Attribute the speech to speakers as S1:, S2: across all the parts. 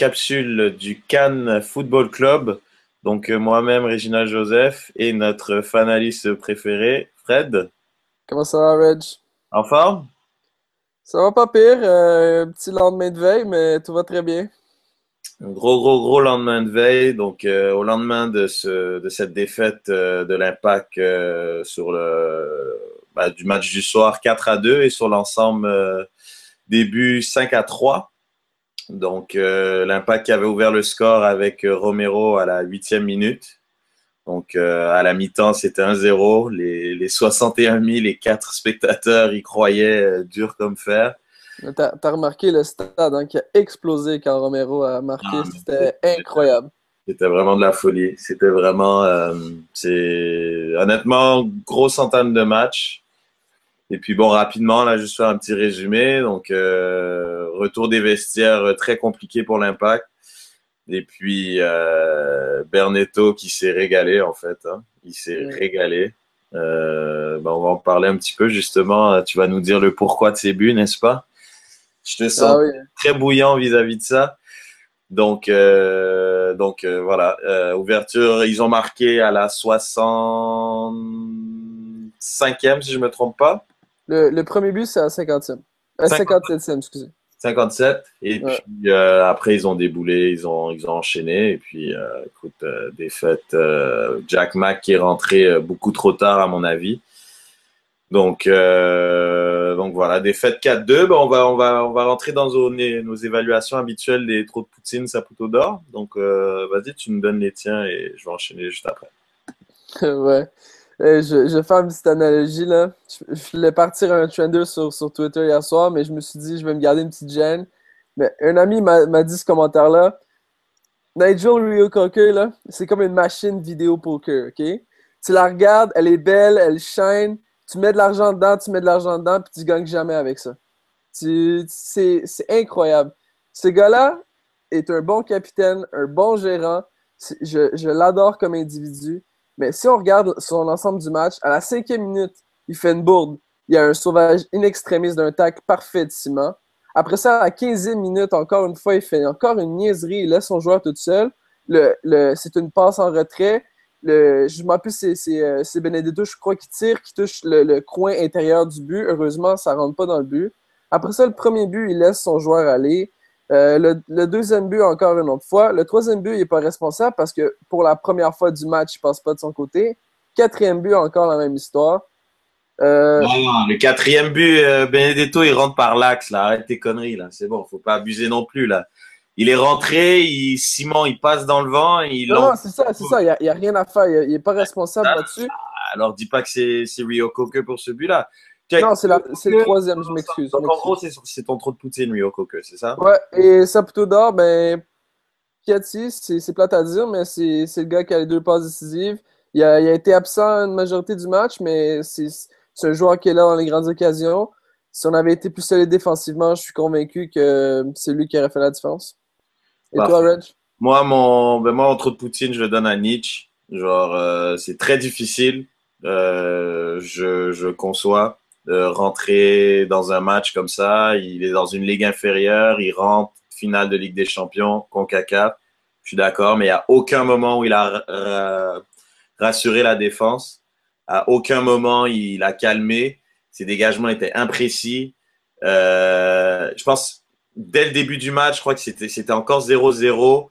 S1: capsule du Cannes Football Club. Donc euh, moi-même, Réginald Joseph et notre fanaliste préféré, Fred.
S2: Comment ça va, Reg?
S1: En forme?
S2: Ça va pas pire. euh, un petit lendemain de veille, mais tout va très bien.
S1: Un gros, gros, gros lendemain de veille. Donc euh, au lendemain de, ce, de cette défaite euh, de l'Impact sur le bah, du match du soir 4 à 2 et sur l'ensemble début 5 à 3. Donc, euh, l'Impact qui avait ouvert le score avec euh, Romero à la huitième minute. Donc, euh, à la mi-temps, c'était 1-0. Les, les 61 000 et 4 spectateurs y croyaient euh, dur comme fer.
S2: T'as as remarqué le stade hein, qui a explosé quand Romero a marqué.
S1: Ah,
S2: C'était incroyable.
S1: C'était vraiment de la folie. C'était vraiment, c'est honnêtement, grosse centaine de matchs. Et puis bon, rapidement, là, juste faire un petit résumé. Donc, euh, retour des vestiaires euh, très compliqué pour l'Impact. Et puis, euh, Bernetto qui s'est régalé, en fait. hein. Il s'est
S2: Oui.
S1: régalé. Euh, ben, on va en parler un petit peu, justement. Tu vas nous dire le pourquoi de ces buts, n'est-ce pas? Je te sens
S2: Ah oui.
S1: très bouillant vis-à-vis de ça. Donc, euh, donc euh, voilà, Euh, ouverture, ils ont marqué à la 65e, si je me trompe pas,
S2: Le, le premier but, c'est à 50e. Euh, 57e, excusez.
S1: 57. Et
S2: Ouais.
S1: puis euh, après, ils ont déboulé, ils ont, ils ont enchaîné. Et puis, euh, écoute, euh, défaite, euh, Jack Mack qui est rentré euh, beaucoup trop tard, à mon avis. Donc, euh, donc voilà, défaite 4-2. Ben, on, va, on, va, on va rentrer dans nos, nos évaluations habituelles des trous de Poutine, Saputo d'or. Donc, euh, vas-y, tu nous donnes les tiens et je vais enchaîner juste après.
S2: ouais. Euh, je, je faire une petite analogie là. Je, voulais partir un trender sur, sur Twitter hier soir, mais je me suis dit, je vais me garder une petite gêne. Mais un ami m'a dit ce commentaire-là. Nigel Rio Cocker, là, c'est comme une machine vidéo poker, ok? Tu la regardes, elle est belle, elle shine, tu mets de l'argent dedans, tu mets de l'argent dedans, puis tu gagnes jamais avec ça. C'est incroyable. Ce gars-là est un bon capitaine, un bon gérant. Je, je l'adore comme individu. Mais si on regarde sur l'ensemble du match, à la cinquième minute, il fait une bourde. Il y a un sauvage in extremis d'un tac parfait de ciment. Après ça, à la 15e minute, encore une fois, il fait encore une niaiserie. Il laisse son joueur tout seul. c'est une passe en retrait. Le, je m'en plus, euh, c'est Benedetto, je crois, qui tire, qui touche le, coin intérieur du but. Heureusement, ça rentre pas dans le but. Après ça, le premier but, il laisse son joueur aller. Euh, le, le, deuxième but, encore une autre fois. Le troisième but, il n'est pas responsable parce que pour la première fois du match, il passe pas de son côté. Quatrième but, encore la même histoire.
S1: Euh... Non, non, le quatrième but, euh, Benedetto, il rentre par l'axe, là. Arrête tes conneries, là. C'est bon, faut pas abuser non plus, là. Il est rentré, il, Simon, il passe dans le vent. Il
S2: non, non c'est ça, c'est ça. Il n'y a, a, rien à faire. Il n'est pas responsable là-dessus.
S1: Alors, dis pas que c'est Rio Koke pour ce but-là.
S2: Non, c'est le troisième, je m'excuse.
S1: Donc, en gros, c'est ton trop de poutine, Rio Koke, c'est ça?
S2: Ouais, et Saputo d'or, ben, Piatti, c'est plate à dire, mais c'est le gars qui a les deux passes décisives. Il a, il a été absent une majorité du match, mais c'est un joueur qui est là dans les grandes occasions. Si on avait été plus solide défensivement, je suis convaincu que c'est lui qui aurait fait la différence. Et Parfait. toi, Reg?
S1: Moi, mon, ben moi, entre de Poutine, je le donne à Nietzsche. Genre, euh, c'est très difficile. Euh, je, je conçois de rentrer dans un match comme ça. Il est dans une ligue inférieure, il rentre finale de Ligue des Champions, CONCACAF. Je suis d'accord, mais il n'y a aucun moment où il a rassuré la défense. À aucun moment il a calmé. Ses dégagements étaient imprécis. Euh, je pense dès le début du match, je crois que c'était encore 0-0.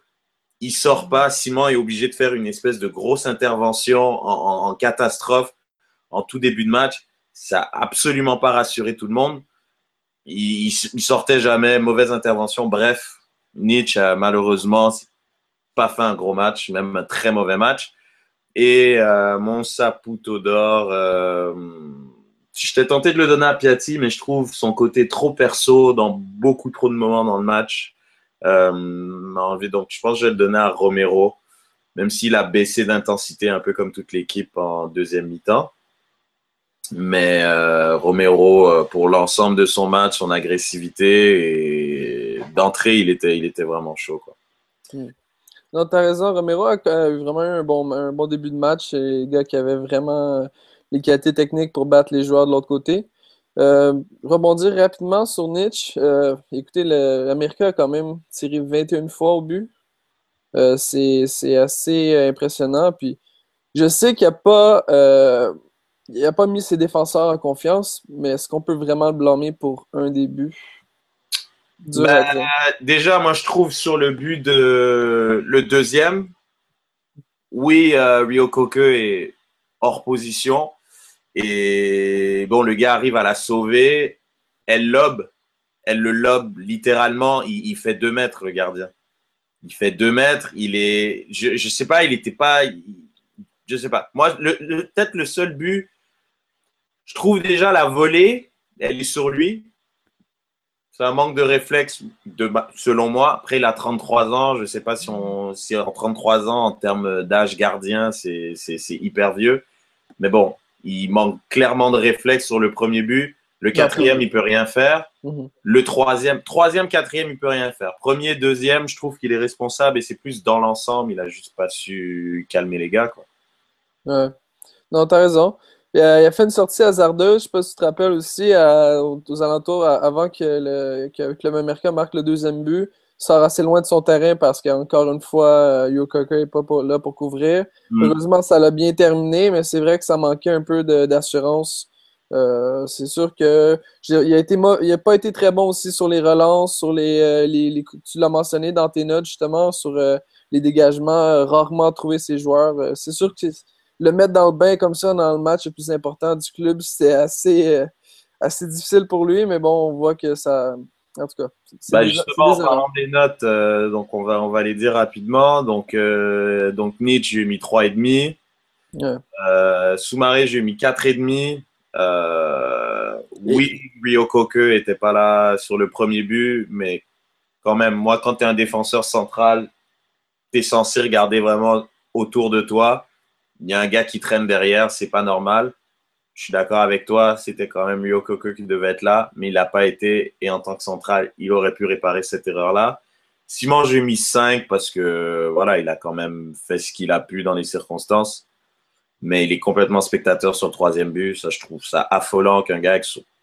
S1: Il sort pas. Simon est obligé de faire une espèce de grosse intervention en, en, en catastrophe en tout début de match. Ça n'a absolument pas rassuré tout le monde. Il, il, sortait jamais, mauvaise intervention. Bref, Nietzsche a malheureusement pas fait un gros match, même un très mauvais match. Et euh, mon Saputo d'or, euh, j'étais tenté de le donner à Piatti, mais je trouve son côté trop perso dans beaucoup trop de moments dans le match. Euh, donc, je pense que je vais le donner à Romero, même s'il a baissé d'intensité un peu comme toute l'équipe en deuxième mi-temps. Mais euh, Romero, euh, pour l'ensemble de son match, son agressivité et d'entrée, il était, il était vraiment chaud. Quoi.
S2: Hmm. Non, t'as raison. Romero a eu vraiment un bon, un bon début de match. Un gars qui avait vraiment les qualités techniques pour battre les joueurs de l'autre côté. Euh, rebondir rapidement sur Nietzsche. Euh, écoutez, l'Américain a quand même tiré 21 fois au but. Euh, c'est assez impressionnant. Puis, je sais qu'il n'a pas, euh, il a pas mis ses défenseurs en confiance, mais est-ce qu'on peut vraiment le blâmer pour un début?
S1: Ben, déjà, moi, je trouve sur le but de le deuxième, oui, Rio Koke est hors position. Et bon, le gars arrive à la sauver. Elle lobe. Elle le lobe littéralement. Il, il, fait deux mètres, le gardien. Il fait deux mètres. Il est. Je, je sais pas, il était pas. Il, je sais pas. Moi, peut-être le seul but. Je trouve déjà la volée. Elle est sur lui. C'est un manque de réflexe, de, selon moi. Après, il a 33 ans. Je sais pas si, on, si en 33 ans, en termes d'âge gardien, c'est hyper vieux. Mais bon, il manque clairement de réflexe sur le premier but. Le quatrième, il peut rien faire.
S2: Mhm.
S1: Le troisième, troisième, quatrième, il peut rien faire. Premier, deuxième, je trouve qu'il est responsable et c'est plus dans l'ensemble. Il a juste pas su calmer les gars, quoi.
S2: Ouais. Non, t'as raison. Il a, il a, fait une sortie hasardeuse, je sais pas si tu te rappelles aussi, à, aux, aux, alentours, à, avant que le, que le club américain marque le deuxième but sort assez loin de son terrain parce qu'encore une fois, euh, Yokoko n'est pas pour, là pour couvrir. Mm. Heureusement, ça l'a bien terminé, mais c'est vrai que ça manquait un peu d'assurance. Euh, c'est sûr que il a été il a pas été très bon aussi sur les relances, sur les, euh, les, les tu l'as mentionné dans tes notes justement sur euh, les dégagements, euh, rarement trouver ses joueurs. c'est sûr que le mettre dans le bain comme ça dans le match le plus important du club, c'était assez assez difficile pour lui, mais bon, on voit que ça en tout cas.
S1: Bah justement, en parlant des notes, euh, donc on va, on va les dire rapidement. Donc, euh, donc Nietzsche, j'ai mis 3,5.
S2: Ouais.
S1: Euh, Soumaré, j'ai mis 4,5. Euh, oui, Rio Koke n'était pas là sur le premier but, mais quand même, moi, quand tu es un défenseur central, tu es censé regarder vraiment autour de toi. Il y a un gars qui traîne derrière, c'est pas normal je suis d'accord avec toi, c'était quand même Yokoko qui devait être là, mais il n'a pas été. Et en tant que central, il aurait pu réparer cette erreur-là. Simon, j'ai mis 5 parce que voilà, il a quand même fait ce qu'il a pu dans les circonstances. Mais il est complètement spectateur sur le troisième but. Ça, je trouve ça affolant qu'un gars.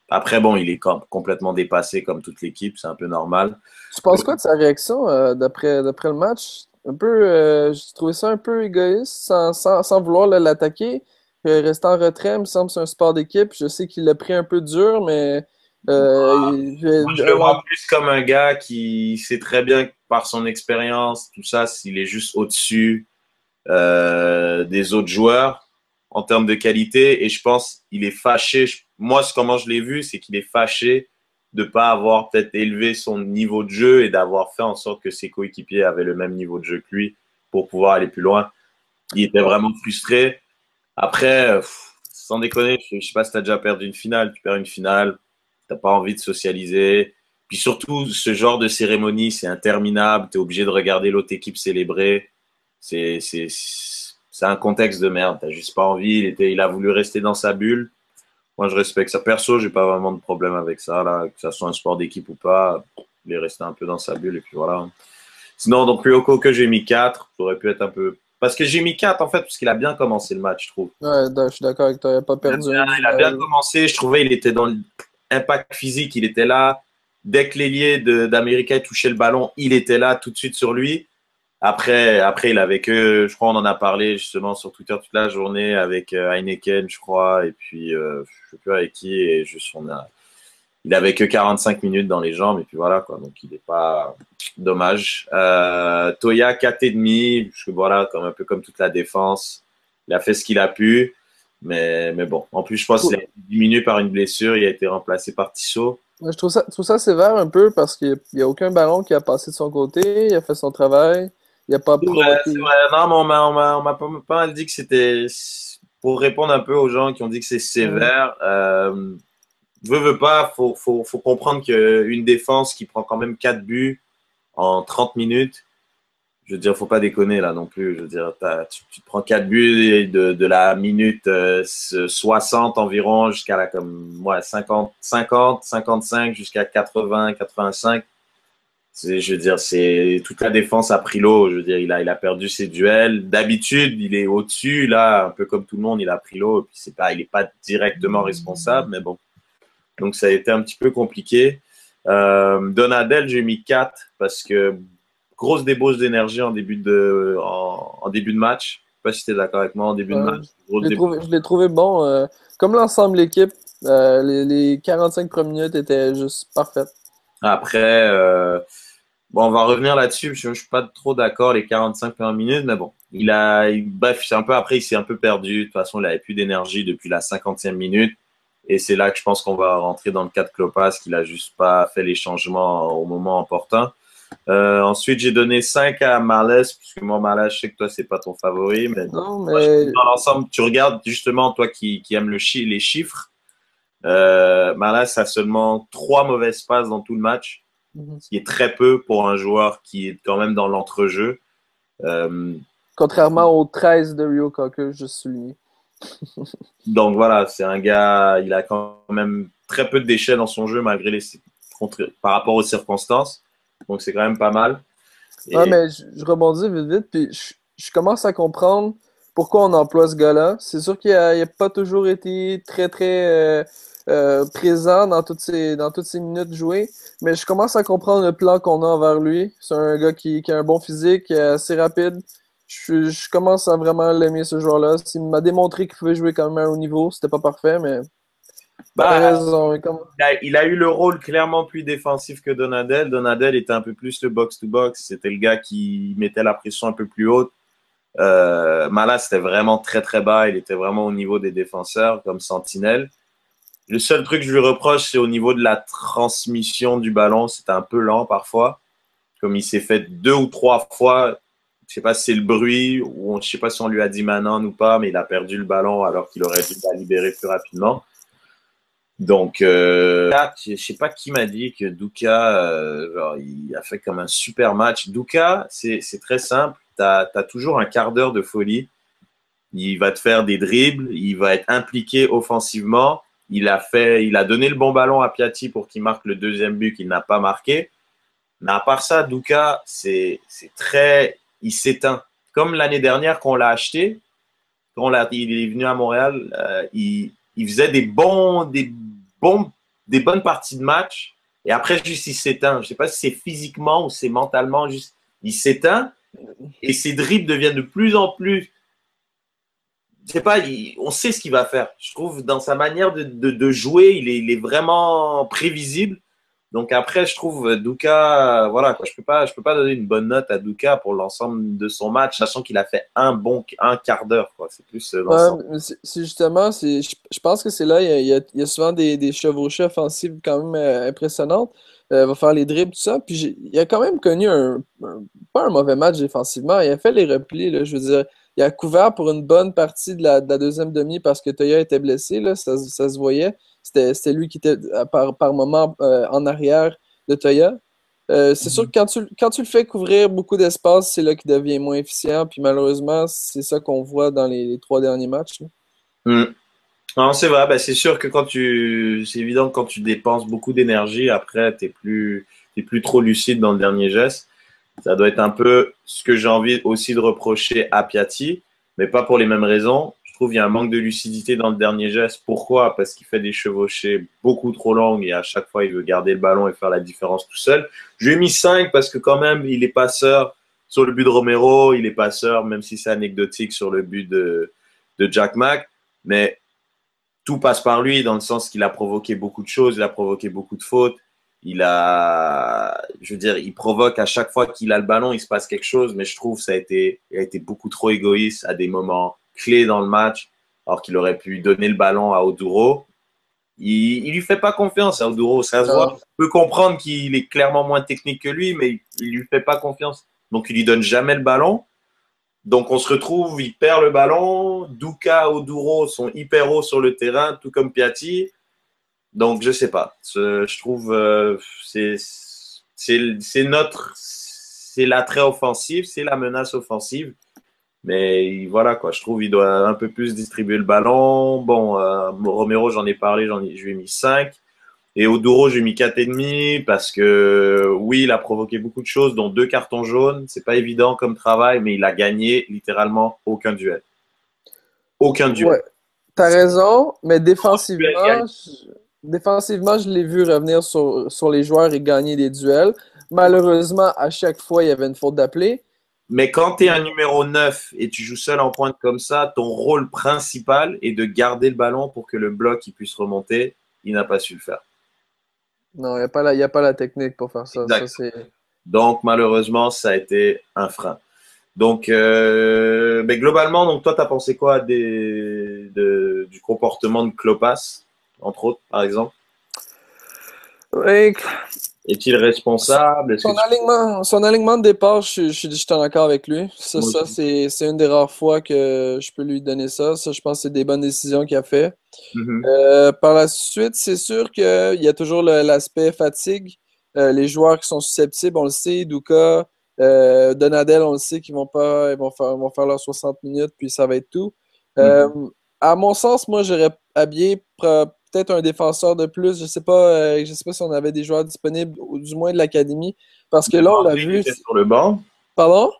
S1: Après, bon, il est complètement dépassé comme toute l'équipe. C'est un peu normal.
S2: Tu penses quoi de sa réaction euh, d'après le match? Un peu, euh, j'ai trouvé ça un peu égoïste, sans, sans, sans vouloir l'attaquer. Euh, rester en retrait, il me semble que c'est un sport d'équipe. Je sais qu'il l'a pris un peu dur, mais. euh, il-
S1: Moi, je le vois plus comme un gars qui sait très bien que par son expérience, tout ça, s'il est juste au-dessus euh, des autres joueurs en termes de qualité. Et je pense qu'il est fâché. Je- Moi, comment je l'ai vu, c'est qu'il est fâché de pas avoir peut-être élevé son niveau de jeu et d'avoir fait en sorte que ses coéquipiers avaient le même niveau de jeu que lui pour pouvoir aller plus loin. Il était vraiment frustré. Après, sans déconner, je sais pas si tu as déjà perdu une finale. Tu perds une finale, t'as pas envie de socialiser. Puis surtout, ce genre de cérémonie, c'est interminable. Tu es obligé de regarder l'autre équipe célébrer. C'est, un contexte de merde. T'as juste pas envie. Il, était, il a voulu rester dans sa bulle. Moi, je respecte ça. Perso, j'ai pas vraiment de problème avec ça, là. Que ça soit un sport d'équipe ou pas. Il est resté un peu dans sa bulle et puis voilà. Sinon, donc, Ryoko que j'ai mis 4. Ça aurait pu être un peu. Parce que j'ai mis 4 en fait, parce qu'il a bien commencé le match, je trouve.
S2: Ouais, je suis d'accord avec toi, il n'a pas perdu.
S1: Il a,
S2: un
S1: il a bien commencé, je trouvais il était dans l'impact physique, il était là. Dès que l'ailier d'Américain touchait le ballon, il était là tout de suite sur lui. Après, après, il avait que, je crois, on en a parlé justement sur Twitter toute la journée avec euh, Heineken, je crois, et puis euh, je sais plus avec qui, et juste on a, il avait que 45 minutes dans les jambes, et puis voilà quoi. Donc il n'est pas dommage. Euh, Toya 4,5, parce que voilà, comme un peu comme toute la défense, il a fait ce qu'il a pu. Mais, mais bon, en plus, je pense qu'il a été diminué par une blessure. Il a été remplacé par Tissot.
S2: Je trouve ça, trouve ça sévère un peu parce qu'il n'y a aucun ballon qui a passé de son côté, il a fait son travail, il pas
S1: vrai,
S2: provoqué.
S1: c'est vrai. Non, mais on m'a, pas, pas mal dit que c'était. Pour répondre un peu aux gens qui ont dit que c'est sévère, euh, veut, veut pas, faut, faut, faut comprendre qu'une défense qui prend quand même 4 buts en 30 minutes, je veux dire, faut pas déconner là non plus. Je veux dire, tu, tu te prends 4 buts de, de la minute euh, 60 environ jusqu'à la comme ouais, 50, 50, 55 jusqu'à 80, 85. Je veux dire, c'est toute la défense a pris l'eau. Je veux dire, il a, il a perdu ses duels. D'habitude, il est au-dessus. Là, un peu comme tout le monde, il a pris l'eau. Puis c'est pas, il n'est pas directement responsable, mais bon. Donc ça a été un petit peu compliqué. Euh, Donadel, j'ai mis 4 parce que grosse débauche d'énergie en début de en, en début de match. Je sais pas si tu es d'accord avec moi en début de match.
S2: Je l'ai trouvé, je l'ai trouvé bon. euh, comme l'ensemble de l'équipe, euh, les, les 45 premières minutes étaient juste parfaites.
S1: Après, euh, bon, on va revenir là-dessus, parce que je suis pas trop d'accord les 45 premières minutes, mais bon, il a, il- bref, c'est un peu après, il s'est un peu perdu. De toute façon, il avait plus d'énergie depuis la 50e minute. Et c'est là que je pense qu'on va rentrer dans le cas de Klopas, qu'il a juste pas fait les changements au moment opportun. Euh, ensuite, j'ai donné 5 à Marles, puisque moi, Marles, je sais que toi, c'est pas ton favori, mais
S2: Non,
S1: moi, je
S2: mais
S1: trouve dans l'ensemble, tu regardes justement, toi qui, qui aimes le chi les chiffres, euh, Marles a seulement trois mauvaises passes dans tout le match
S2: Mhm.
S1: ce qui est très peu pour un joueur qui est quand même dans l'entrejeu. Euh,
S2: contrairement aux 13 de Rio Cocker, je souligne.
S1: donc voilà, c'est un gars, il a quand même très peu de déchets dans son jeu malgré les contre- par rapport aux circonstances. Donc c'est quand même pas mal. Et-
S2: Ouais, mais je, je rebondis vite vite, puis je, je commence à comprendre pourquoi on emploie ce gars-là. C'est sûr qu'il n'a pas toujours été très, très euh, euh, présent dans toutes, ces, dans toutes minutes jouées, mais je commence à comprendre le plan qu'on a envers lui. C'est un gars qui, qui a un bon physique, est assez rapide. Je, je commence à vraiment l'aimer, ce joueur-là. Il m'a démontré qu'il pouvait jouer quand même à un haut niveau. C'était pas parfait, mais
S1: Bah,
S2: raison. il
S1: a, il a eu le rôle clairement plus défensif que Donadel. Donadel était un peu plus le box-to-box. C'était le gars qui mettait la pression un peu plus haute. Euh, Malas, c'était vraiment très très bas. Il était vraiment au niveau des défenseurs comme sentinelle. Le seul truc que je lui reproche, c'est au niveau de la transmission du ballon. C'était un peu lent parfois. Comme il s'est fait deux ou trois fois, je sais pas si c'est le bruit ou je sais pas si on lui a dit Manon ou pas, mais il a perdu le ballon alors qu'il aurait dû la libérer plus rapidement. Donc, euh, je je sais pas qui m'a dit que Douka, euh, il a fait comme un super match. Douka, c'est très simple. Tu as, toujours un quart d'heure de folie. Il va te faire des dribbles, il va être impliqué offensivement. Il a, fait, il a donné le bon ballon à Piatti pour qu'il marque le deuxième but qu'il n'a pas marqué. Mais à part ça, Douka, c'est très. Il s'éteint. Comme l'année dernière, quand on l'a acheté, quand il est venu à Montréal, euh, il, il faisait des bons, des bons, des bonnes parties de match. Et après, juste, il s'éteint. Je sais pas si c'est physiquement ou c'est mentalement, juste, il s'éteint. Et ses dribbles deviennent de plus en plus. Je sais pas, on sait ce qu'il va faire. Je trouve dans sa manière de, de, jouer, il est, il est, vraiment prévisible. Donc après, je trouve Douka, voilà, quoi, je peux pas, je peux pas donner une bonne note à Douka pour l'ensemble de son match, sachant qu'il a fait un bon un quart d'heure, quoi. C'est plus euh,
S2: l'ensemble. c'est justement, je, pense que c'est là, il y, a, il y a, souvent des, des chevauchées offensives quand même euh, impressionnantes. Euh, va faire les dribbles, tout ça. Puis il a quand même connu un, pas un mauvais match défensivement. Il a fait les replis, là, je veux dire. Il a couvert pour une bonne partie de la, deuxième demi parce que Toya était blessé, là, ça, se voyait. C'était lui qui était par, par moment en arrière de Toya. Euh, c'est sûr mhm. que quand tu, quand tu le fais couvrir beaucoup d'espace, c'est là qu'il devient moins efficient. Puis malheureusement, c'est ça qu'on voit dans les, trois derniers matchs.
S1: Mm. Non, c'est vrai. Ben, c'est sûr que quand tu. C'est évident que quand tu dépenses beaucoup d'énergie, après, tu n'es plus, plus trop lucide dans le dernier geste. Ça doit être un peu ce que j'ai envie aussi de reprocher à Piatti, mais pas pour les mêmes raisons trouve qu'il y a un manque de lucidité dans le dernier geste. Pourquoi? Parce qu'il fait des chevauchées beaucoup trop longues et à chaque fois, il veut garder le ballon et faire la différence tout seul. Je lui ai mis 5 parce que quand même, il est passeur sur le but de Romero, il est passeur, même si c'est anecdotique, sur le but de, de Jack Mack. Mais tout passe par lui dans le sens qu'il a provoqué beaucoup de choses, il a provoqué beaucoup de fautes. Il a, je veux dire, il provoque à chaque fois qu'il a le ballon, il se passe quelque chose, mais je trouve ça a été, il a été beaucoup trop égoïste à des moments clé dans le match, alors qu'il aurait pu donner le ballon à Oduro. Il, ne lui fait pas confiance à Oduro, ça se voit. On peut comprendre qu'il est clairement moins technique que lui, mais il, lui fait pas confiance. Donc il lui donne jamais le ballon. Donc on se retrouve, il perd le ballon. Duka, Oduro sont hyper hauts sur le terrain, tout comme Piatti. Donc je sais pas. Je trouve euh, c'est c'est notre c'est l'attrait offensif, c'est la menace offensive. Mais voilà, quoi. Je trouve qu'il doit un peu plus distribuer le ballon. Bon, euh, Romero, j'en ai parlé, j'en ai, je lui ai mis 5. Et Oduro, j'ai mis 4,5 parce que oui, il a provoqué beaucoup de choses, dont deux cartons jaunes. C'est pas évident comme travail, mais il a gagné littéralement aucun duel. Aucun duel. Ouais,
S2: t'as raison, mais défensivement, défensivement, je l'ai vu revenir sur, sur les joueurs et gagner des duels. Malheureusement, à chaque fois, il y avait une faute d'appelé.
S1: Mais quand tu es un numéro 9 et tu joues seul en pointe comme ça, ton rôle principal est de garder le ballon pour que le bloc il puisse remonter. Il n'a pas su le faire.
S2: Non, il n'y a, pas la, a pas la technique pour faire ça.
S1: donc, malheureusement, ça a été un frein. Donc, euh, mais globalement, donc toi, tu as pensé quoi des, du comportement de Klopas, entre autres, par exemple
S2: oui,
S1: est-il responsable?
S2: Son, alignement, son, alignement, de départ, je, je, suis en accord avec lui. Ça, ça c'est une des rares fois que je peux lui donner ça. Ça, je pense que c'est des bonnes décisions qu'il a fait. Mm-hmm. euh, par la suite, c'est sûr qu'il y a toujours l'aspect fatigue. Euh, les joueurs qui sont susceptibles, on le sait, Douka, euh, Donadel, on le sait qu'ils vont pas, ils vont faire, vont faire leurs 60 minutes, puis ça va être tout. Mm-hmm. à mon sens, moi, j'aurais habillé peut-être un défenseur de plus. Je sais pas, euh, je sais pas si on avait des joueurs disponibles, ou du moins de l'académie. Parce que là, on l'a vu.
S1: était sur le banc.
S2: Pardon?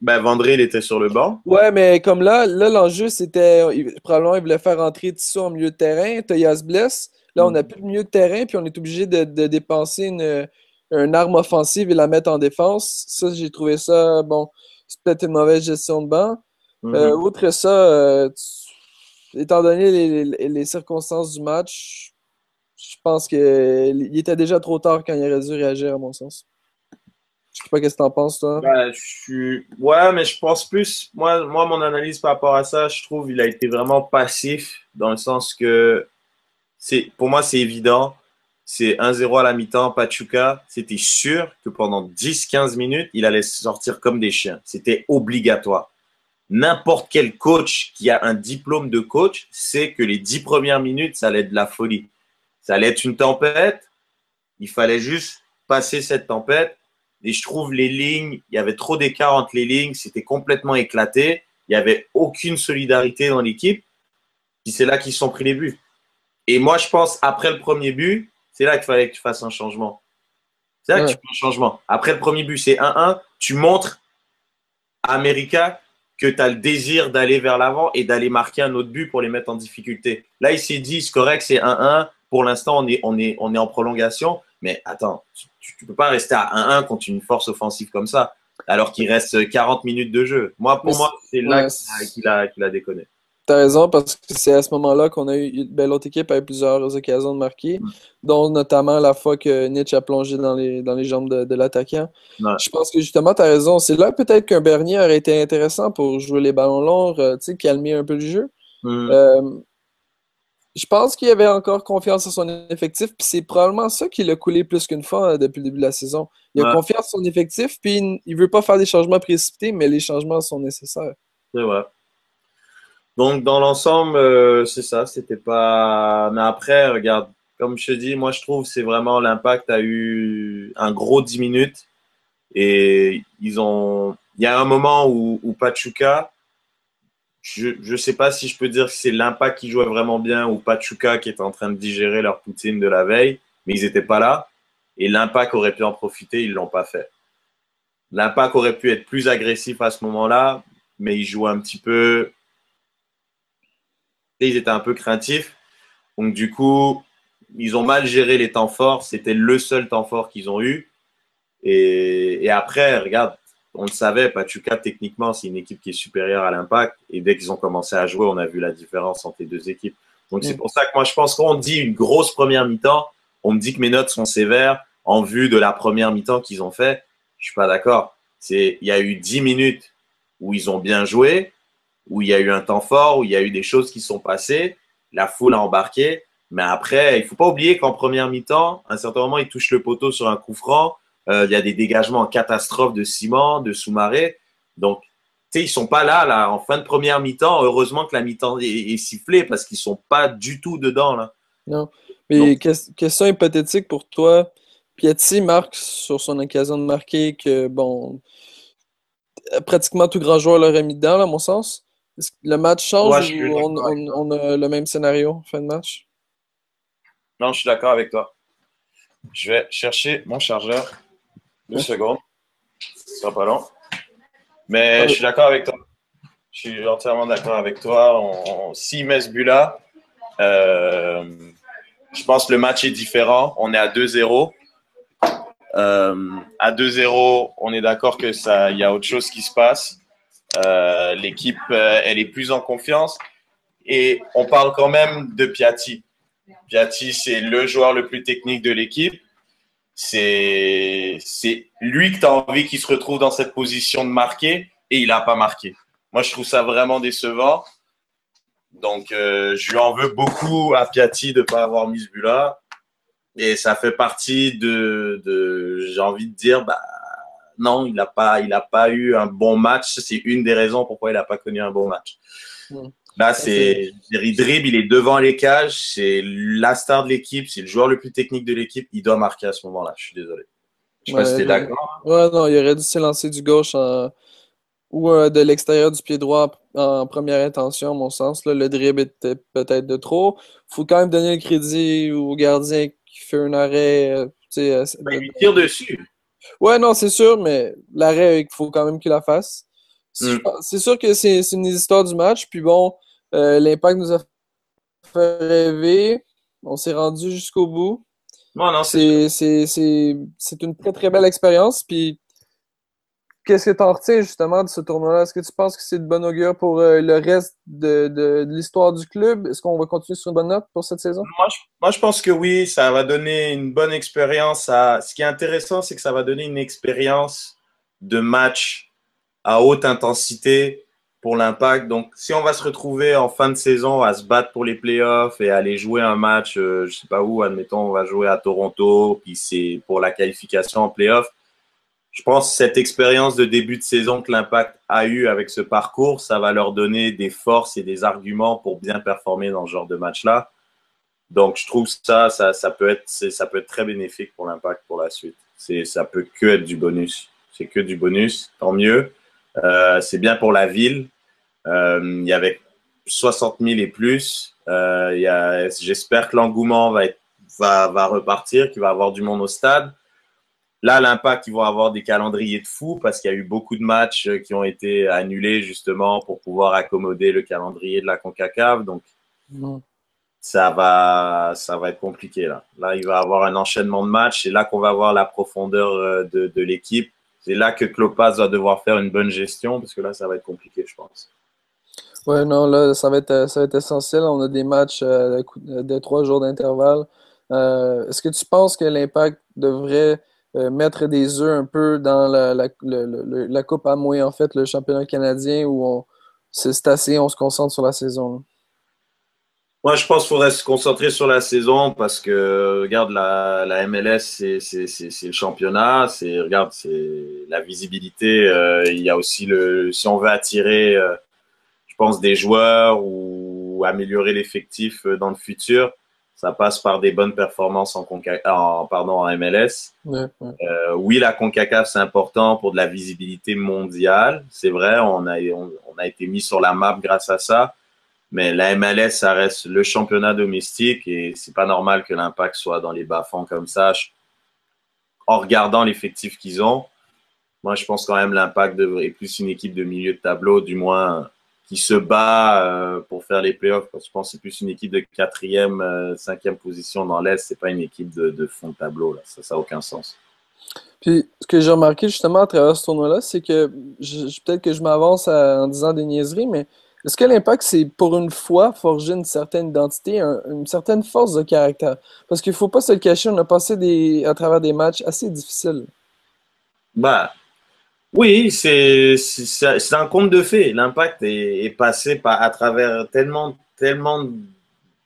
S1: Ben, Vendré, il était sur le banc.
S2: Ouais, mais comme là, là l'enjeu, c'était. Probablement, il voulait faire rentrer Tissot en milieu de terrain. Toya se blesse. Là, on n'a mm. plus de milieu de terrain, puis on est obligé de, dépenser une, arme offensive et la mettre en défense. Ça, j'ai trouvé ça, bon, c'est peut-être une mauvaise gestion de banc. Outre euh, ça, euh, étant donné les, circonstances du match, je pense qu'il était déjà trop tard quand il aurait dû réagir, à mon sens. Je sais pas qu'est-ce que tu en penses, toi.
S1: Ben, je suis... Ouais, mais je pense plus. Moi, moi, mon analyse par rapport à ça, je trouve qu'il a été vraiment passif dans le sens que c'est pour moi, c'est évident. C'est 1-0 à la mi-temps, Pachuca. C'était sûr que pendant 10-15 minutes, il allait sortir comme des chiens. C'était obligatoire n'importe quel coach qui a un diplôme de coach sait que les dix premières minutes, ça allait être de la folie. Ça allait être une tempête. Il fallait juste passer cette tempête. Et je trouve les lignes, il y avait trop d'écart entre les lignes, c'était complètement éclaté. Il n'y avait aucune solidarité dans l'équipe. Puis c'est là qu'ils sont pris les buts. Et moi, je pense, après le premier but, c'est là qu'il fallait que tu fasses un changement. C'est là que tu fais un changement. Après le premier but, c'est 1-1. Tu montres à America que tu as le désir d'aller vers l'avant et d'aller marquer un autre but pour les mettre en difficulté. Là, il s'est dit, c'est correct, c'est 1-1. Pour l'instant, on est, on, on est en prolongation. Mais attends, tu ne peux pas rester à 1-1 contre une force offensive comme ça. alors qu'il reste 40 minutes de jeu. Moi, pour
S2: Mais
S1: moi, c'est là
S2: ouais,
S1: qu'il a- qu'il a, qu'il a déconné.
S2: T'as raison, parce que c'est à ce moment-là qu'on a eu. Ben, l'autre équipe a eu plusieurs occasions de marquer, dont notamment la fois que Nietzsche a plongé dans les, dans les jambes de, de l'attaquant. Je pense que justement, t'as raison. C'est là peut-être qu'un Bernier aurait été intéressant pour jouer les ballons longs, euh, tu sais, calmer un peu le jeu.
S1: Mm.
S2: Euh, je pense qu'il avait encore confiance en son effectif, puis c'est probablement ça qui l'a coulé plus qu'une fois euh, depuis le début de la saison. Il a confiance en son effectif, puis il- il veut pas faire des changements précipités, mais les changements sont nécessaires.
S1: C'est vrai. Donc, dans l'ensemble, euh, c'est ça. C'était pas. Mais après, regarde, comme je te dis, moi, je trouve c'est vraiment l'impact a eu un gros 10 minutes. Et ils ont. Il y a un moment où, où Pachuca, je ne sais pas si je peux dire que c'est l'impact qui jouait vraiment bien ou Pachuca qui était en train de digérer leur poutine de la veille, mais ils n'étaient pas là. Et l'impact aurait pu en profiter, ils l'ont pas fait. L'impact aurait pu être plus agressif à ce moment-là, mais ils jouaient un petit peu. Ils étaient un peu craintifs. Donc, du coup, ils ont mal géré les temps forts. C'était le seul temps fort qu'ils ont eu. Et, et après, regarde, on le savait, Pachuca, techniquement, c'est une équipe qui est supérieure à l'impact. Et dès qu'ils ont commencé à jouer, on a vu la différence entre les deux équipes. Donc, c'est
S2: Mm.
S1: pour ça que moi, je pense qu'on dit une grosse première mi-temps. On me dit que mes notes sont sévères en vue de la première mi-temps qu'ils ont fait. Je suis pas d'accord. C'est, il y a eu 10 minutes où ils ont bien joué, où il y a eu un temps fort, où il y a eu des choses qui sont passées. La foule a embarqué. Mais après, il faut pas oublier qu'en première mi-temps, à un certain moment, ils touchent le poteau sur un coup franc. Euh, il y a des dégagements en catastrophe de ciment, de sous-marée. Donc, tu sais, ils sont pas là, là, en fin de première mi-temps. Heureusement que la mi-temps est, est sifflée parce qu'ils sont pas du tout dedans, là.
S2: Non. Mais ques- question hypothétique pour toi. Piatti marque sur son occasion de marquer que, bon, pratiquement tout grand joueur l'aurait mis dedans, là, à mon sens. Est-ce que le match change
S1: Ouais,
S2: ou on, a le même scénario fin de match?
S1: Non, je suis d'accord avec toi. Je vais chercher mon chargeur. Deux secondes. Ce sera pas long. Mais je suis d'accord avec toi. Je suis entièrement d'accord avec toi. On, on- S'il met ce but-là, euh, je pense que le match est différent. On est à 2-0. Euh, à 2-0, on est d'accord que ça, il y a autre chose qui se passe. Euh, L'équipe, euh, elle est plus en confiance. Et on parle quand même de Piatti. Piatti, c'est le joueur le plus technique de l'équipe. C'est lui que tu as envie qu'il se retrouve dans cette position de marquer et il n'a pas marqué. Moi, je trouve ça vraiment décevant. Donc, euh, je lui en veux beaucoup à Piatti de ne pas avoir mis ce but-là. Et ça fait partie de, de j'ai envie de dire, bah, non, il n'a pas, il a pas eu un bon match. C'est une des raisons pourquoi il n'a pas connu un bon match.
S2: Mm.
S1: Là, c'est, il dribble, il est devant les cages, c'est la star de l'équipe, c'est le joueur le plus technique de l'équipe. Il doit marquer à ce moment-là. Je suis désolé. Je sais pas si t'es
S2: ouais.
S1: d'accord.
S2: Ouais, non, il aurait dû s'élancer du gauche ou euh, de l'extérieur du pied droit en première intention, à mon sens. Là, le dribble était peut-être de trop. faut quand même donner le crédit au gardien qui fait un arrêt. euh, tu
S1: Ben, il tire dessus.
S2: Ouais, non, c'est sûr, mais l'arrêt, il faut quand même qu'il la fasse. C'est
S1: Mm.
S2: c'est sûr que c'est une histoire du match. Puis bon, euh, l'impact nous a fait rêver. On s'est rendu jusqu'au bout.
S1: C'est
S2: une très très belle expérience. Puis qu'est-ce que tu en retiens justement de ce tournoi-là? Est-ce que tu penses que c'est de bon augure pour euh, le reste de, l'histoire du club? Est-ce qu'on va continuer sur une bonne note pour cette saison?
S1: Moi je, pense que oui, ça va donner une bonne expérience. À... Ce qui est intéressant, c'est que ça va donner une expérience de match à haute intensité pour l'impact. Donc, si on va se retrouver en fin de saison à se battre pour les playoffs et aller jouer un match, euh, je sais pas où, admettons, on va jouer à Toronto, puis c'est pour la qualification en playoff. Je pense que cette expérience de début de saison que l'impact a eu avec ce parcours, ça va leur donner des forces et des arguments pour bien performer dans ce genre de match-là. Donc, je trouve ça, ça, ça peut être, ça peut être très bénéfique pour l'impact pour la suite. C'est, ça peut que être du bonus. C'est que du bonus, tant mieux. Euh, c'est bien pour la ville. Euh, il y avait 60 000 et plus. Euh, j'espère que l'engouement va, va, va repartir, qu'il va avoir du monde au stade. Là, l'impact, ils vont avoir des calendriers de fou parce qu'il y a eu beaucoup de matchs euh, qui ont été annulés justement pour pouvoir accommoder le calendrier de la CONCACAF. Donc, ça va, ça va être compliqué là. Là, il va y avoir un enchaînement de matchs. C'est là qu'on va voir la profondeur euh, de, de l'équipe. c'est là que Klopas va devoir faire une bonne gestion parce que là, ça va être compliqué, je pense.
S2: Ouais, non, là, ça va être, ça va être essentiel. On a des matchs euh, de trois jours d'intervalle. Euh, est-ce que tu penses que l'impact devrait euh, mettre des œufs un peu dans la, la, la, Coupe Amway, en fait, le championnat canadien, où c'est assez, on se concentre sur la saison?
S1: Moi, je pense qu'il faudrait se concentrer sur la saison parce que, regarde, la, la MLS, c'est le championnat. C'est, regarde, c'est la visibilité. Euh, il y a aussi le, si on veut attirer, euh, je pense, des joueurs ou améliorer l'effectif dans le futur, ça passe par des bonnes performances en, en, pardon, en MLS. oui, la CONCACAF, c'est important pour de la visibilité mondiale. C'est vrai, on a, on a été mis sur la map grâce à ça. Mais la MLS, ça reste le championnat domestique et c'est pas normal que l'impact soit dans les bas-fonds comme ça. En regardant l'effectif qu'ils ont, moi, je pense quand même l'impact est plus une équipe de milieu de tableau, du moins qui se bat euh, pour faire les playoffs. Je pense que c'est plus une équipe de quatrième, euh, cinquième position dans l'Est. C'est pas une équipe de, fond de tableau. Là. Ça n'a aucun sens.
S2: Puis, ce que j'ai remarqué justement à travers ce tournoi-là, c'est que peut-être que je m'avance en disant des niaiseries, mais est-ce que l'impact, c'est pour une fois forger une certaine identité, une certaine force de caractère? Parce qu'il ne faut pas se le cacher, on a passé des, à travers des matchs assez difficiles.
S1: Bah, oui, c'est un conte de fait. L'impact est, passé par, à travers tellement, tellement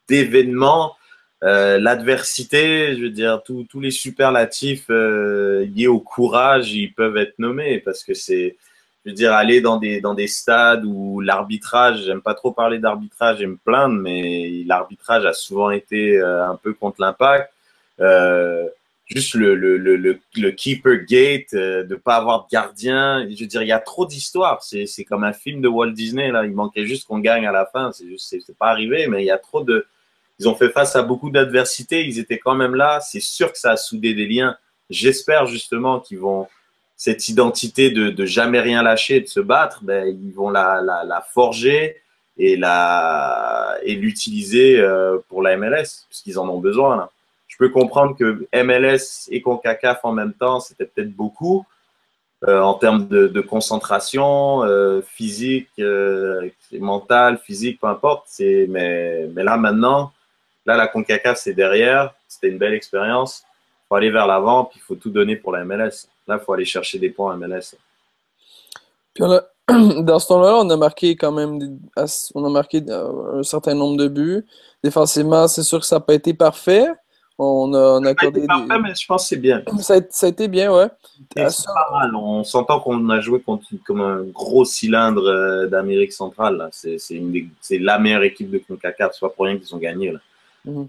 S1: d'événements. Euh, l'adversité, je veux dire, tous les superlatifs euh, liés au courage, ils peuvent être nommés parce que c'est je veux dire, aller dans des, dans des stades où l'arbitrage, j'aime pas trop parler d'arbitrage et me plaindre, mais l'arbitrage a souvent été euh, un peu contre l'impact. Euh, juste le, le, le, le, keeper gate, euh, de pas avoir de gardien. Je veux dire, il y a trop d'histoires. C'est, c'est comme un film de Walt Disney, là. Il manquait juste qu'on gagne à la fin. C'est juste, c'est, pas arrivé, mais il y a trop de, ils ont fait face à beaucoup d'adversités. Ils étaient quand même là. C'est sûr que ça a soudé des liens. J'espère justement qu'ils vont, cette identité de, de, jamais rien lâcher, de se battre, ben, ils vont la, la, la forger et la et l'utiliser euh, pour la MLS parce qu'ils en ont besoin là. Je peux comprendre que MLS et CONCACAF en même temps, c'était peut-être beaucoup euh, en termes de, concentration euh, physique, euh, mentale, physique, peu importe. Mais là maintenant, là la CONCACAF c'est derrière. C'était une belle expérience. Faut aller vers l'avant, puis il faut tout donner pour la MLS. Là, il faut aller chercher des points à MLS.
S2: Dans ce tournoi-là, on a marqué quand même on a marqué euh, un certain nombre de buts. Défensivement, c'est sûr que ça n'a pas été parfait. On a, on a accordé.
S1: Parfait, mais je pense que c'est bien.
S2: Ça a, été bien, ouais.
S1: C'est pas mal. On s'entend qu'on a joué contre comme un gros cylindre euh, d'Amérique centrale. C'est la meilleure équipe de CONCACAF. C'est pas pour rien qu'ils ont gagné. Là.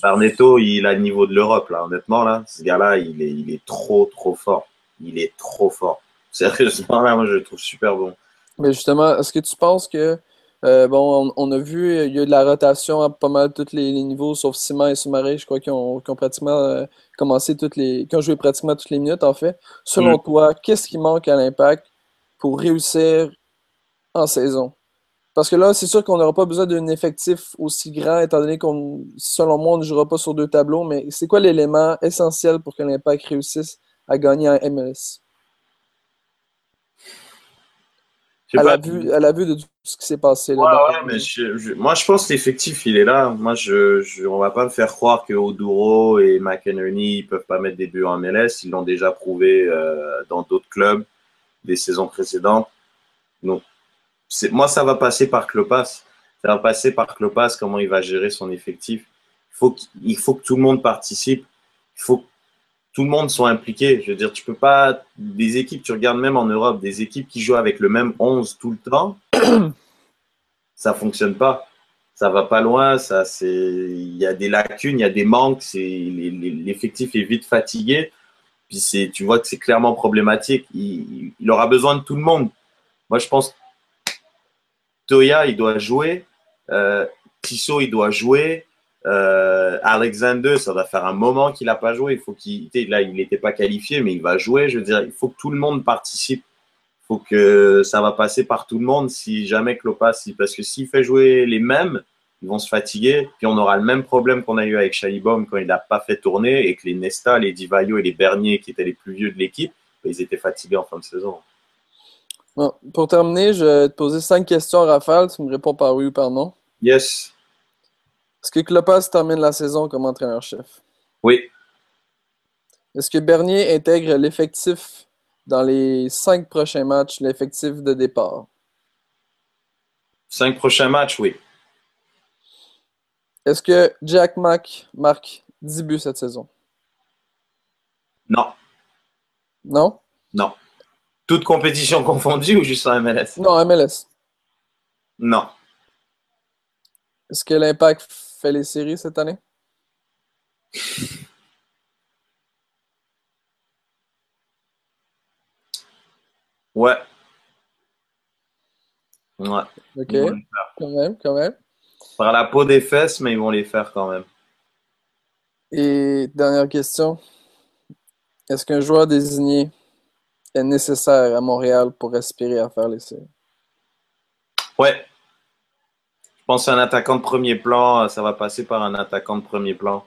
S1: Barneto, il a le niveau de l'Europe, là, honnêtement, là. Ce gars-là, il est, il est trop, trop fort. Il est trop fort. Sérieusement, là, moi, je le trouve super bon.
S2: Mais justement, est-ce que tu penses que, euh, bon, on, a vu, il y a eu de la rotation à pas mal tous les, niveaux, sauf Simon et Soumaré, je crois, qui ont, pratiquement euh, commencé toutes les, qui ont joué pratiquement toutes les minutes, en fait. Selon mm. toi, qu'est-ce qui manque à l'impact pour réussir en saison? Parce que là, c'est sûr qu'on n'aura pas besoin d'un effectif aussi grand, étant donné qu'on, selon moi, on ne jouera pas sur deux tableaux. Mais c'est quoi l'élément essentiel pour que l'Impact réussisse à gagner en MLS? À la, vue, à la, vue, de tout ce qui s'est passé.
S1: Là, mais moi, je pense que l'effectif, il est là. Moi, je, je, on va pas me faire croire que Oduro et McInerney ne peuvent pas mettre des buts en MLS. Ils l'ont déjà prouvé euh, dans d'autres clubs des saisons précédentes. Donc, moi, ça va passer par Klopas. Ça va passer par Klopas, comment il va gérer son effectif. Il faut, il faut que tout le monde participe. Il faut que tout le monde soit impliqué. Je veux dire, tu peux pas. Des équipes, tu regardes même en Europe, des équipes qui jouent avec le même 11 tout le temps, ça fonctionne pas. Ça va pas loin. Ça, c'est. Il y a des lacunes, il y a des manques. C'est l'effectif est vite fatigué. Puis c'est, tu vois que c'est clairement problématique. Il, aura besoin de tout le monde. Moi, je pense Toya, il doit jouer. Euh, Tissot, il doit jouer. Euh, Alexander, ça va faire un moment qu'il n'a pas joué. Il faut qu'il, là, il n'était pas qualifié, mais il va jouer. Je veux dire, il faut que tout le monde participe. Il faut que ça va passer par tout le monde si jamais Klopas, parce que s'il fait jouer les mêmes, ils vont se fatiguer. Puis on aura le même problème qu'on a eu avec Chalibom quand il n'a pas fait tourner et que les Nesta, les Divayo et les Bernier, qui étaient les plus vieux de l'équipe, ils étaient fatigués en fin de saison.
S2: Bon, pour terminer, je vais te poser cinq questions, Raphaël. Tu me réponds par oui ou par non.
S1: Yes.
S2: Est-ce que Klopas termine la saison comme entraîneur-chef?
S1: Oui.
S2: Est-ce que Bernier intègre l'effectif dans les cinq prochains matchs, l'effectif de départ?
S1: Cinq prochains matchs, oui.
S2: Est-ce que Jack Mack marque 10 buts cette saison?
S1: Non.
S2: Non?
S1: Non. Toute compétition confondue ou juste en MLS?
S2: Non, MLS.
S1: Non.
S2: Est-ce que l'Impact fait les séries cette année?
S1: Ouais. Ouais.
S2: Ok. Quand même, quand même.
S1: Par la peau des fesses, mais ils vont les faire quand même.
S2: Et dernière question. Est-ce qu'un joueur désigné est nécessaire à Montréal pour aspirer à faire les séries?
S1: Ouais. Je pense à un attaquant de premier plan, ça va passer par un attaquant de premier plan.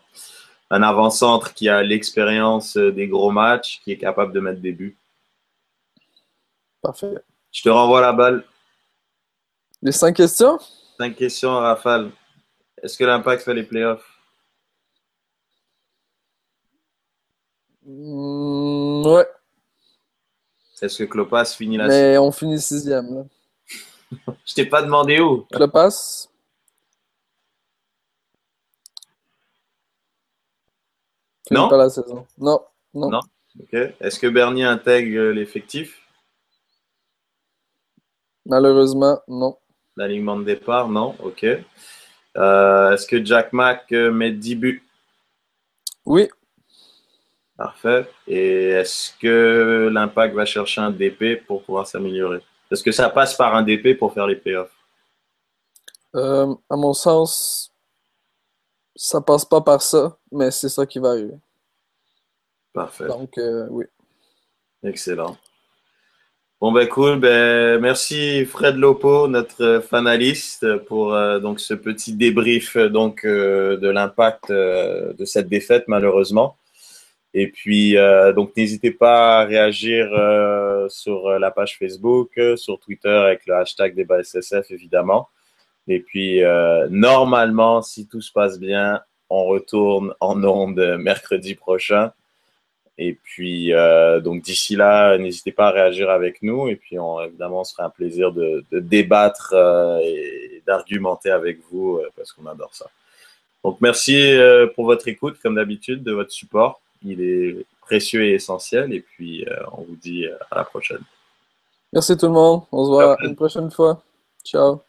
S1: Un avant-centre qui a l'expérience des gros matchs, qui est capable de mettre des buts.
S2: Parfait.
S1: Je te renvoie la balle.
S2: Les cinq questions?
S1: Cinq questions, Rafale. Est-ce que l'Impact fait les playoffs?
S2: Mm, ouais.
S1: Est-ce que Klopas finit la
S2: Mais on finit sixième. Là.
S1: Je t'ai pas demandé où.
S2: Klopas?
S1: Non?
S2: pas la saison. Non. Non.
S1: Est-ce que Bernier intègre l'effectif?
S2: Malheureusement, non.
S1: L'alignement de départ? Non. Ok. Euh, Est-ce que Jack Mack euh, met 10 buts?
S2: Oui.
S1: Parfait. Et est-ce que l'Impact va chercher un DP pour pouvoir s'améliorer? Est-ce que ça passe par un DP pour faire les playoffs?
S2: Euh, à mon sens, ça passe pas par ça, mais c'est ça qui va arriver.
S1: Parfait.
S2: Donc, euh, oui.
S1: Excellent. Bon ben cool, ben merci Fred Lopo, notre fanaliste, pour euh, donc ce petit débrief euh, donc euh, de l'impact euh, de cette défaite malheureusement. Et puis euh, donc n'hésitez pas à réagir euh, sur la page Facebook, euh, sur Twitter avec le hashtag débat SSF évidemment. Et puis euh, normalement, si tout se passe bien, on retourne en onde mercredi prochain. Et puis, euh, donc d'ici là, n'hésitez pas à réagir avec nous. Et puis, on, évidemment, ce serait un plaisir de, de débattre euh, et d'argumenter avec vous parce qu'on adore ça. Donc, merci pour votre écoute, comme d'habitude, de votre support. Il est précieux et essentiel. Et puis, on vous dit à la prochaine.
S2: Merci tout le monde. On se voit une prochaine fois. Ciao.